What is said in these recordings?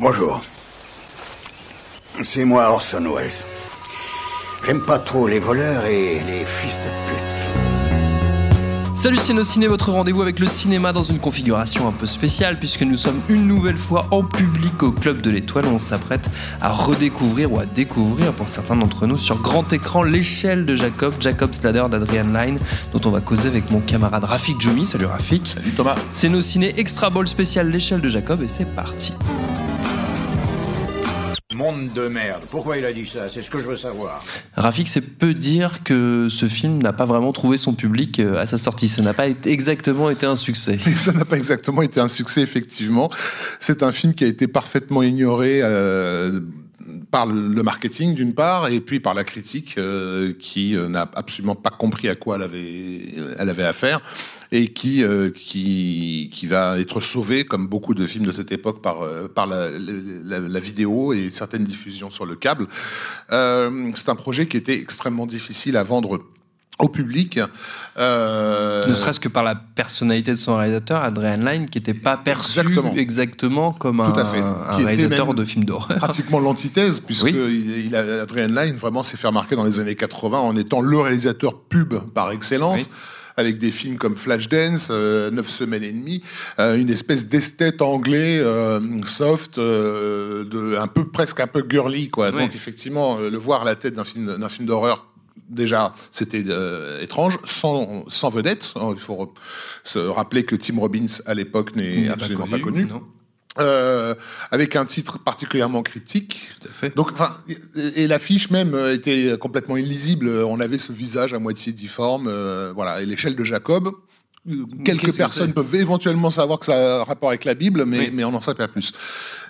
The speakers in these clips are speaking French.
Bonjour. C'est moi Orson Welles. J'aime pas trop les voleurs et les fils de pute. Salut Ciné, votre rendez-vous avec le cinéma dans une configuration un peu spéciale puisque nous sommes une nouvelle fois en public au Club de l'Étoile où on s'apprête à redécouvrir ou à découvrir pour certains d'entre nous sur grand écran l'échelle de Jacob, Jacob's Ladder d'Adrian Line dont on va causer avec mon camarade Rafik Joumi. Salut Rafik. Salut Thomas. Ciné extra ball spécial l'échelle de Jacob et c'est parti. Monde de merde. Pourquoi il a dit ça? C'est ce que je veux savoir. Rafik, c'est peu dire que ce film n'a pas vraiment trouvé son public euh, à sa sortie. Ça n'a pas exactement été un succès. Ça n'a pas exactement été un succès, effectivement. C'est un film qui a été parfaitement ignoré. Euh, par le marketing d'une part et puis par la critique euh, qui euh, n'a absolument pas compris à quoi elle avait elle avait affaire et qui euh, qui qui va être sauvé comme beaucoup de films de cette époque par par la, la, la vidéo et certaines diffusions sur le câble. c'est un projet qui était extrêmement difficile à vendre au public. Euh... Ne serait-ce que par la personnalité de son réalisateur, Adrian Lyne, qui n'était pas perçu exactement, comme un, un réalisateur de films d'horreur. Pratiquement l'antithèse, puisque il, a, Adrian Lyne vraiment s'est fait remarquer dans les années 80 en étant le réalisateur pub par excellence. Avec des films comme Flashdance, euh, Neuf semaines et demie, euh, une espèce d'esthète anglais euh, soft, euh, de, un peu presque un peu girly quoi. Donc effectivement, le voir à la tête d'un film d'un film d'horreur déjà, c'était euh, étrange, sans, sans vedette. Hein, il faut se rappeler que Tim Robbins, à l'époque, n'est absolument pas connu. Euh, avec un titre particulièrement cryptique. Tout à fait. Donc, enfin, et, l'affiche même était complètement illisible. On avait ce visage à moitié difforme, euh, voilà. Et l'échelle de Jacob. Quelques personnes peuvent éventuellement savoir que ça a un rapport avec la Bible, mais, mais on n'en sait pas plus.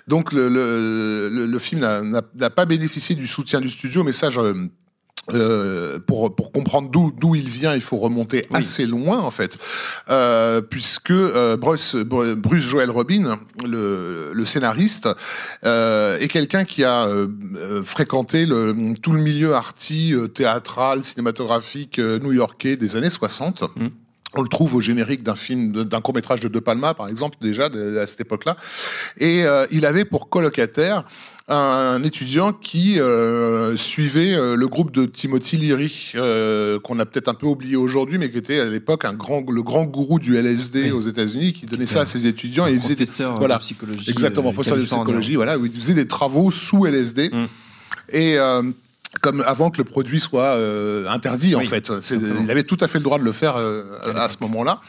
Donc le, le, le, film n'a pas bénéficié du soutien du studio, mais ça, je, euh, pour, pour comprendre d'où d'où il vient, il faut remonter assez loin en fait, euh, puisque euh, Bruce, Bruce Joel Robin, le, le scénariste, euh, est quelqu'un qui a euh, fréquenté le, tout le milieu arty, théâtral, cinématographique new-yorkais des années 60. Mmh. On le trouve au générique d'un film, d'un court métrage de De Palma, par exemple, déjà à cette époque-là. Et il avait pour colocataire un étudiant qui euh, suivait euh, le groupe de Timothy Leary, euh, qu'on a peut-être un peu oublié aujourd'hui, mais qui était à l'époque un grand, le grand gourou du LSD aux États-Unis, qui donnait ça à ses étudiants et il faisait des, voilà, de psychologie, exactement, professeur de psychologie, voilà, où il faisait des travaux sous LSD. Mm. Et comme avant que le produit soit euh, interdit en fait. Il avait tout à fait le droit de le faire euh, à ce moment-là.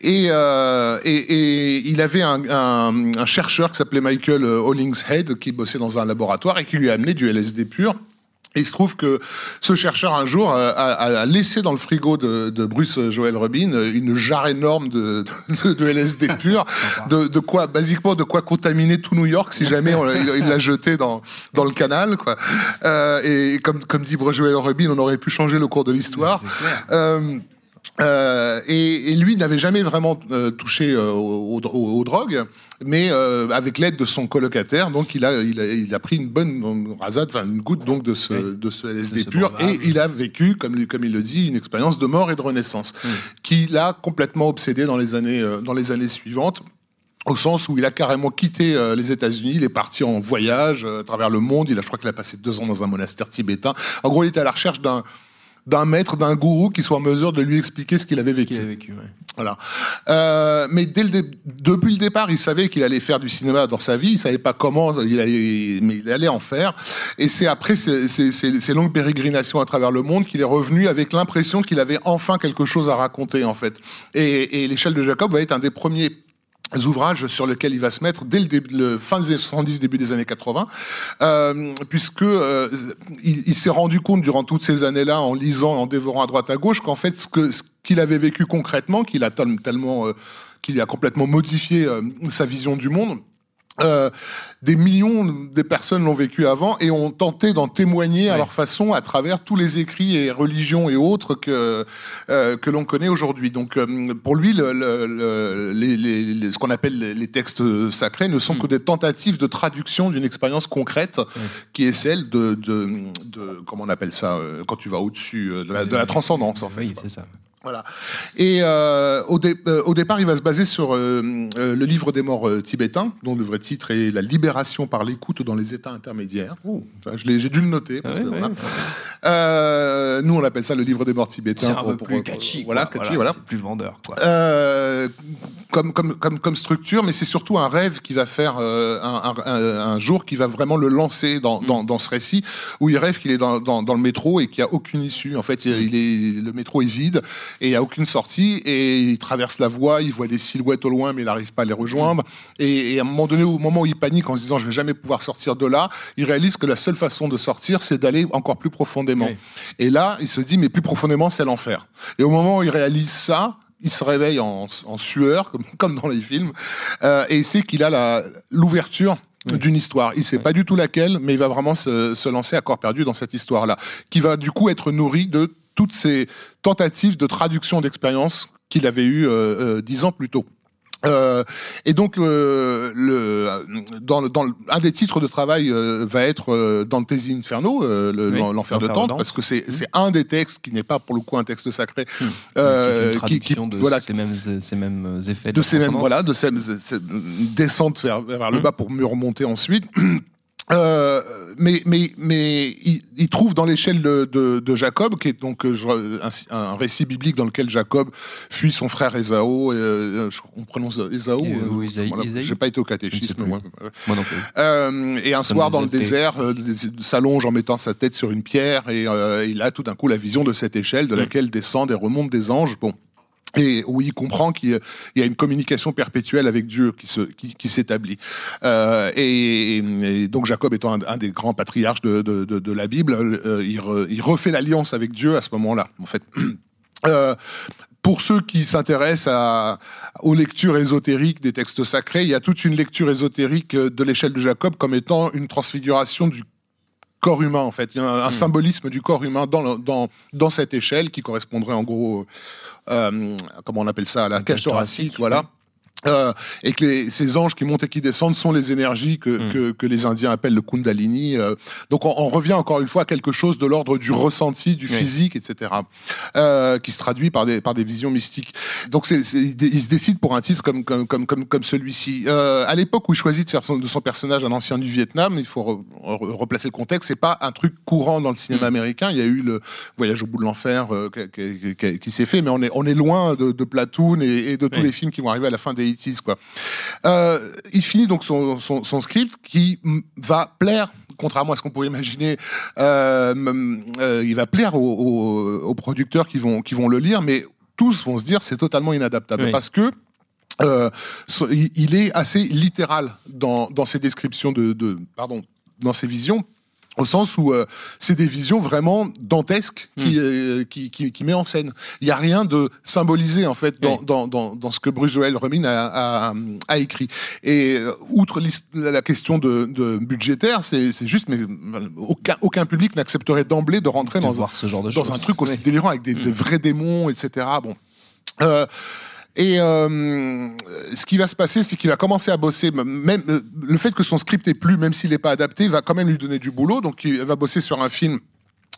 Et, euh, et, et, il avait un, un, un chercheur qui s'appelait Michael Hollingshead qui bossait dans un laboratoire et qui lui a amené du LSD pur. Et il se trouve que ce chercheur un jour a, a, laissé dans le frigo de, de, Bruce Joel Robin une jarre énorme de, de, de LSD pur, de, de, quoi, basiquement, de quoi contaminer tout New York si jamais on, il l'a jeté dans, dans le canal, quoi. Euh, et comme, comme dit Bruce Joel Robin, on aurait pu changer le cours de l'histoire. Euh, euh, et, et, lui n'avait jamais vraiment euh, touché euh, aux, aux, drogues, mais avec l'aide de son colocataire, donc il a, il a, il a pris une bonne rasade, enfin une goutte donc de ce, de ce LSD pur, et il a vécu, comme, comme il le dit, une expérience de mort et de renaissance, mmh. qui l'a complètement obsédé dans les années, dans les années suivantes au sens où il a carrément quitté les États-Unis, il est parti en voyage à travers le monde. Il a, je crois qu'il a passé deux ans dans un monastère tibétain. En gros, il était à la recherche d'un d'un maître, d'un gourou qui soit en mesure de lui expliquer ce qu'il avait vécu. Qu vécu ouais. Voilà. Euh, mais dès le depuis le départ, il savait qu'il allait faire du cinéma dans sa vie. Il savait pas comment, il allait, mais il allait en faire. Et c'est après ces, ces, ces, longues pérégrinations à travers le monde qu'il est revenu avec l'impression qu'il avait enfin quelque chose à raconter en fait. Et, et l'échelle de Jacob va être un des premiers ouvrages sur lesquels il va se mettre dès le, début, fin des années 70, début des années 80, euh, puisque euh, il, il s'est rendu compte durant toutes ces années-là, en lisant, en dévorant à droite à gauche, qu'en fait, ce que ce qu'il avait vécu concrètement, qu'il a tellement, euh, qu'il a complètement modifié euh, sa vision du monde, euh, des millions de personnes l'ont vécu avant et ont tenté d'en témoigner à leur façon à travers tous les écrits et religions et autres que euh, que l'on connaît aujourd'hui. Donc euh, pour lui, le, le, les, les, ce qu'on appelle les textes sacrés ne sont mm. que des tentatives de traduction d'une expérience concrète qui est celle de, de, de, comment on appelle ça euh, quand tu vas au-dessus de, de, la transcendance en fait. Oui, c'est ça. Voilà. Et euh, au, euh, au, départ, il va se baser sur euh, le livre des morts tibétains, dont le vrai titre est La libération par l'écoute dans les états intermédiaires. Oh. J'ai dû le noter. Parce que, voilà. nous, on appelle ça le livre des morts tibétains. C'est un peu plus catchy. Voilà, catchy, voilà. C'est plus vendeur. Quoi. Comme, comme, comme, comme structure, mais c'est surtout un rêve qui va faire un, un, un, jour qui va vraiment le lancer dans, mm. dans, dans ce récit, où il rêve qu'il est dans, dans, dans le métro et qu'il n'y a aucune issue. En fait, il est, le métro est vide et il n'y a aucune sortie et il traverse la voie, il voit des silhouettes au loin mais il n'arrive pas à les rejoindre et, à un moment donné, au moment où il panique en se disant je vais jamais pouvoir sortir de là, il réalise que la seule façon de sortir c'est d'aller encore plus profondément. Et là, il se dit mais plus profondément c'est l'enfer. Et au moment où il réalise ça, il se réveille en, sueur, comme, comme, dans les films, euh, et il sait qu'il a l'ouverture d'une histoire. Il sait pas du tout laquelle, mais il va vraiment se, se, lancer à corps perdu dans cette histoire-là, qui va du coup être nourrie de toutes ces tentatives de traduction d'expérience qu'il avait eues euh, euh, dix ans plus tôt. Euh, et donc, euh, le, dans, dans un des titres de travail euh, va être euh, Dante's Inferno, l'enfer de Dante, parce que c'est mmh. un des textes qui n'est pas pour le coup un texte sacré, mmh. qui, qui, de voilà, ces mêmes, ces mêmes effets, de, ces mêmes voilà, de cette descente vers, vers le mmh. bas pour mieux remonter ensuite. Euh, mais mais mais il, trouve dans l'échelle de, de, Jacob, qui est donc euh, un, un, récit biblique dans lequel Jacob fuit son frère Esau. Et, euh, on prononce Esau. oui, J'ai pas été au catéchisme. Moi. moi non plus. et un soir dans le désert, s'allonge en mettant sa tête sur une pierre et il a tout d'un coup la vision de cette échelle de mm. laquelle descendent et remontent des anges. Bon et où il comprend qu'il y a une communication perpétuelle avec Dieu qui s'établit. Euh, et, donc Jacob étant un, des grands patriarches de, la Bible, euh, il, refait l'alliance avec Dieu à ce moment-là. En fait. Euh, pour ceux qui s'intéressent aux lectures ésotériques des textes sacrés, il y a toute une lecture ésotérique de l'échelle de Jacob comme étant une transfiguration du corps humain en fait. Il y a un, hmm. symbolisme du corps humain dans, dans, dans cette échelle qui correspondrait en gros euh, comment on appelle ça, la cage thoracique, voilà. Euh, et que les, ces anges qui montent et qui descendent sont les énergies que, hmm. que, que, les Indiens appellent le Kundalini. Euh. donc on, on, revient encore une fois à quelque chose de l'ordre du ressenti, du physique, etc., euh, qui se traduit par des, par des visions mystiques. Donc c'est, il se décide pour un titre comme, comme, comme, comme, comme celui-ci. Euh, à l'époque où il choisit de faire son, de son personnage un ancien du Vietnam, il faut replacer le contexte, c'est pas un truc courant dans le cinéma hmm. américain. Il y a eu le Voyage au bout de l'enfer euh, qui, qui, qui s'est fait, mais on est, on est loin de, de Platoon et, et de tous les films qui vont arriver à la fin des quoi. Euh, il finit donc son, son, script qui va plaire contrairement à ce qu'on pourrait imaginer, euh, euh, il va plaire aux, producteurs qui vont, qui vont le lire, mais tous vont se dire c'est totalement inadaptable parce que il est assez littéral dans, dans ses descriptions de, de, pardon, dans ses visions au sens où euh, c'est des visions vraiment dantesques qui, hmm. euh, qui, qui, qui, met en scène. Il n'y a rien de symbolisé en fait dans, dans, dans, dans, ce que Bruce Joel Remin a, a, a, écrit. Et euh, outre la question de, de budgétaire, c'est juste mais aucun, aucun public n'accepterait d'emblée de rentrer dans, un, ce genre de dans un truc aussi délirant avec des, des, hmm. vrais démons, etc. Bon. Euh, et euh, ce qui va se passer, c'est qu'il va commencer à bosser. Euh, le fait que son script est plus, même s'il n'est pas adapté, va quand même lui donner du boulot. Donc, il va bosser sur un film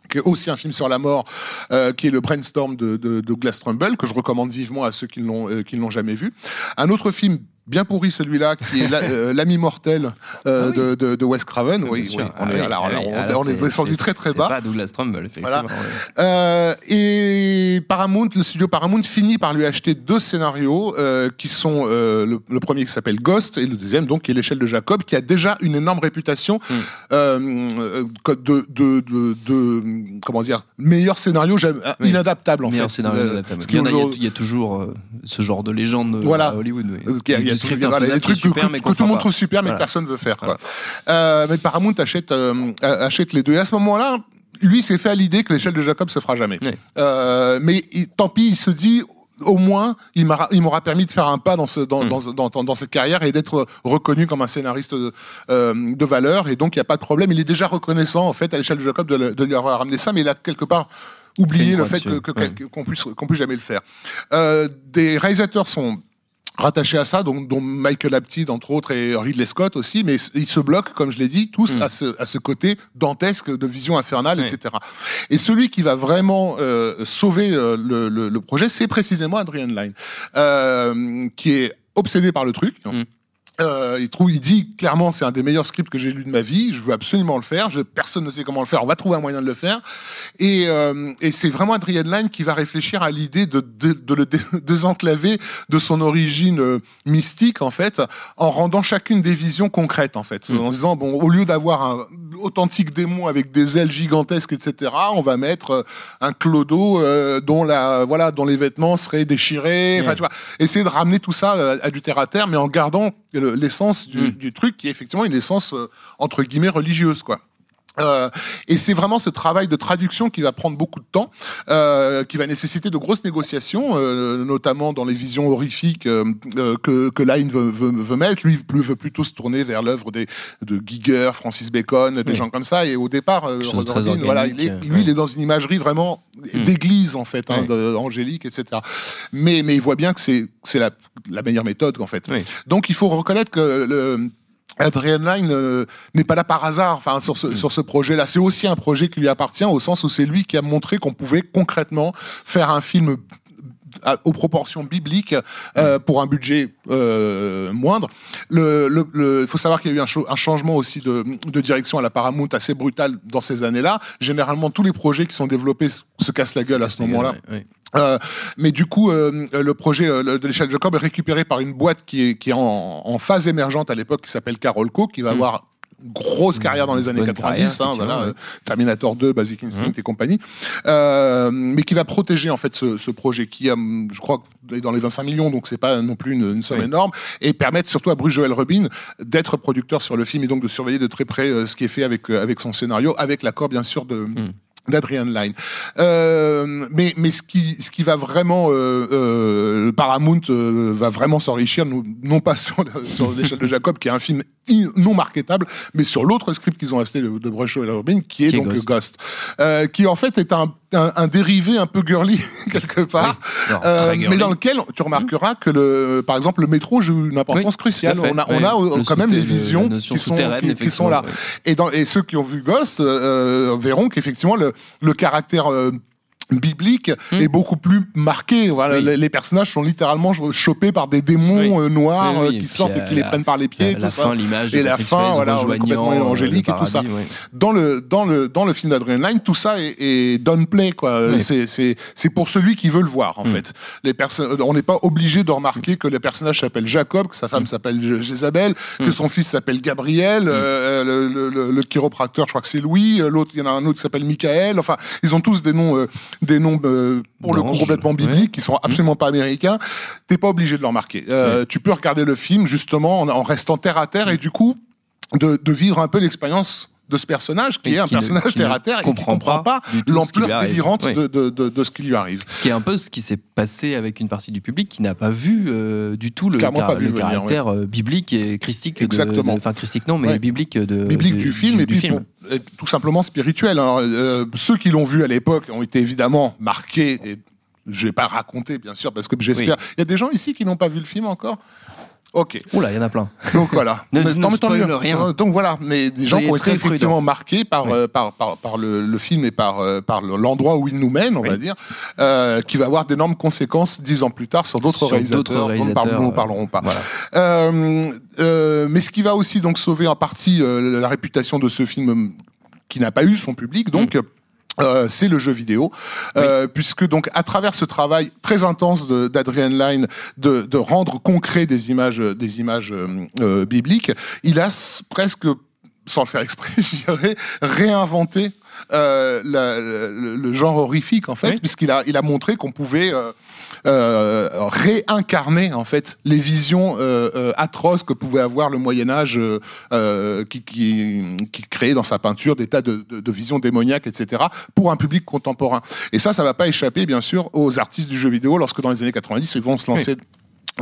qui est aussi un film sur la mort, euh, qui est le Brainstorm de, de, de Glass Trumbull, que je recommande vivement à ceux qui ne l'ont euh, jamais vu. Un autre film bien pourri celui-là, qui est euh, l'ami mortel euh, ah de, de, de, Wes Craven. Oui, oui, on, est, alors, on, est descendu très très bas. Pas Douglas Trumbull, effectivement. Euh, et Paramount, le studio Paramount finit par lui acheter deux scénarios euh, qui sont le, premier qui s'appelle Ghost et le deuxième donc qui est l'échelle de Jacob, qui a déjà une énorme réputation hmm. de, de, de, comment dire meilleur scénario inadaptable en meilleur fait. Scénario inadaptable. Il y, a, il y, a, toujours ce genre de légende voilà. à Hollywood. Oui des trucs que, tout le monde trouve super, mais que personne veut faire. Quoi. Euh, mais Paramount achète, euh, achète les deux. Et à ce moment-là, lui s'est fait à l'idée que l'échelle de Jacob se fera jamais. Euh, mais tant pis, il se dit au moins, il m'aura permis de faire un pas dans, ce, dans, hmm. dans, dans, dans cette carrière et d'être reconnu comme un scénariste de, euh, de valeur. Et donc, il n'y a pas de problème. Il est déjà reconnaissant, en fait, à l'échelle de Jacob, de, de, lui avoir ramené ça, mais il a quelque part oublié le fait qu'on que, puisse, qu'on puisse jamais le faire. Euh, des réalisateurs sont rattachés à ça, dont, dont Michael Apted entre autres et Ridley Scott aussi, mais ils se bloquent, comme je l'ai dit, tous mm. à, ce, à ce côté dantesque de vision infernale, etc. Et celui qui va vraiment euh, sauver euh, le, le, le, projet, c'est précisément Adrian Lyne, euh, qui est obsédé par le truc. Mm. Euh, il trouve, il dit clairement, c'est un des meilleurs scripts que j'ai lu de ma vie. Je veux absolument le faire. Je, personne ne sait comment le faire. On va trouver un moyen de le faire. Et, euh, et c'est vraiment Adrian Lyne qui va réfléchir à l'idée de, de, de, le désenclaver de son origine euh, mystique en fait, en rendant chacune des visions concrètes en fait, mm. en disant bon, au lieu d'avoir un authentique démon avec des ailes gigantesques, etc., on va mettre un clodo euh, dont la voilà, dont les vêtements seraient déchirés. Enfin, tu vois, essayer de ramener tout ça à, du terre à terre, mais en gardant l'essence du, mm. du, truc qui est effectivement une essence euh, entre guillemets religieuse, quoi. Euh, et c'est vraiment ce travail de traduction qui va prendre beaucoup de temps, euh, qui va nécessiter de grosses négociations, euh, notamment dans les visions horrifiques euh, euh, que, que Line veut, veut, veut, mettre. Lui veut plutôt se tourner vers l'œuvre de Giger, Francis Bacon, des gens comme ça. Et au départ, Robin, voilà, il est, lui, il est dans une imagerie vraiment hmm. d'église en fait, hein, angélique, etc. Mais mais il voit bien que c'est la, la meilleure méthode en fait. Donc il faut reconnaître que le Adrian Line euh, n'est pas là par hasard enfin, sur ce, mm. sur ce projet-là. C'est aussi un projet qui lui appartient au sens où c'est lui qui a montré qu'on pouvait concrètement faire un film aux proportions bibliques euh, mm. pour un budget euh, moindre. Il le, faut savoir qu'il y a eu un, un changement aussi de, de, direction à la Paramount assez brutal dans ces années-là. Généralement, tous les projets qui sont développés se cassent la gueule à ce moment-là. Euh, mais du coup, euh, le projet euh, de l'échelle Jacob est récupéré par une boîte qui est, qui est en, en phase émergente à l'époque, qui s'appelle Carolco, qui va mm. avoir grosse carrière dans les années 90, hein, voilà, Terminator 2, Basic Instinct mm. et compagnie, euh, mais qui va protéger en fait ce, ce, projet qui a, je crois, est dans les 25 millions, donc c'est pas non plus une, une somme énorme, et permettre surtout à Bruce Joel Rubin d'être producteur sur le film et donc de surveiller de très près ce qui est fait avec avec son scénario, avec l'accord bien sûr de mm d'Adrian Line. Euh, mais mais ce qui ce qui va vraiment euh, euh, Paramount euh, va vraiment s'enrichir non pas sur, sur l'échelle de Jacob qui est un film non marketable mais sur l'autre script qu'ils ont acheté de, de Brush et Robin qui est donc Ghost, euh, qui en fait est un, un, un, dérivé un peu girly quelque part euh, mais dans lequel tu remarqueras que le par exemple le métro joue une importance cruciale. on a on a quand même les visions qui sont qui, qui, sont là. et dans et ceux qui ont vu Ghost verront qu'effectivement le le caractère euh, biblique hmm. est beaucoup plus marqué. Voilà, les, personnages sont littéralement chopés par des démons euh, noirs euh, qui sortent et qui les prennent par les pieds. La, fin, l'image et la fin, voilà, complètement angélique et tout ça. Dans le dans le dans le film d'Adrian Line, tout ça est, est downplay quoi. C'est c'est c'est pour celui qui veut le voir en hmm. fait. Les personnes, on n'est pas obligé de remarquer que le personnage s'appelle Jacob, que sa femme hmm. s'appelle Jézabel, que son fils s'appelle Gabriel, euh, le, le, le, chiropracteur, je crois que c'est Louis, l'autre il y en a un autre qui s'appelle Michael. Enfin, ils ont tous des noms des noms euh, pour le coup complètement bibliques qui sont absolument pas américains. T'es pas obligé de le remarquer. Euh, tu peux regarder le film justement en, restant terre à terre et du coup de, de vivre un peu l'expérience de ce personnage qui est un personnage terre à terre et qui comprend pas, l'ampleur délirante de, de, de, ce qui lui arrive. Ce qui est un peu ce qui s'est passé avec une partie du public qui n'a pas vu euh, du tout le, le caractère biblique et christique. Exactement. enfin christique non, mais biblique de biblique du, film et puis film tout simplement spirituel. Alors, euh, ceux qui l'ont vu à l'époque ont été évidemment marqués. Et je vais pas raconter, bien sûr, parce que j'espère. Il y a des gens ici qui n'ont pas vu le film encore? Ok. Oula, il y en a plein. Donc voilà. ne, ne rien. Donc voilà, mais des gens qui ont été effectivement marqués par, euh, par, par, par le, le, film et par, euh, par l'endroit où il nous mène, on va dire, euh, qui va avoir d'énormes conséquences dix ans plus tard sur d'autres réalisateurs, réalisateurs dont nous ne parlerons pas. Voilà. Mais ce qui va aussi donc sauver en partie la réputation de ce film qui n'a pas eu son public, donc. Mm. Euh, c'est le jeu vidéo, euh, puisque donc à travers ce travail très intense d'Adrian Lyne de, de, rendre concret des images, des images euh, bibliques, il a presque, sans le faire exprès, réinventé euh, le, le, genre horrifique en fait, puisqu'il a, il a montré qu'on pouvait euh, euh, réincarner en fait les visions atroces que pouvait avoir le Moyen Âge, qui, qui, qui, créait dans sa peinture des tas de, de, de, visions démoniaques, etc. pour un public contemporain. Et ça, ça va pas échapper bien sûr aux artistes du jeu vidéo lorsque dans les années 90 ils vont se lancer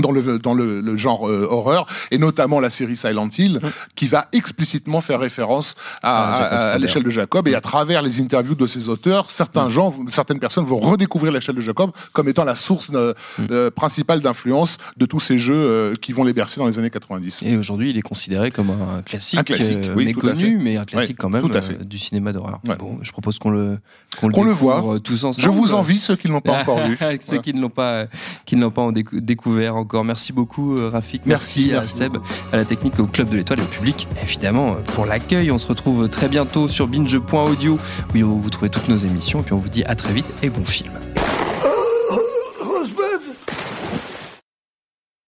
dans le dans le, genre euh, horreur et notamment la série Silent Hill mm. qui va explicitement faire référence à, ah, l'échelle de Jacob et à travers les interviews de ces auteurs certains mm. gens certaines personnes vont redécouvrir l'échelle de Jacob comme étant la source mm. euh, principale d'influence de tous ces jeux euh, qui vont les bercer dans les années 90 et aujourd'hui il est considéré comme un classique, un classique oui, méconnu mais un classique quand même du cinéma d'horreur. Bon je propose qu'on le qu'on le, voit. tous ensemble je vous envie ceux qui ne l'ont pas encore vu. Ceux qui ne l'ont pas qui ne l'ont pas découvert encore merci beaucoup euh, Rafik. Merci, à Seb, à la technique, au Club de l'Étoile et au public, évidemment, euh, pour l'accueil. On se retrouve très bientôt sur binge.audio où vous trouvez toutes nos émissions. Et puis on vous dit à très vite et bon film.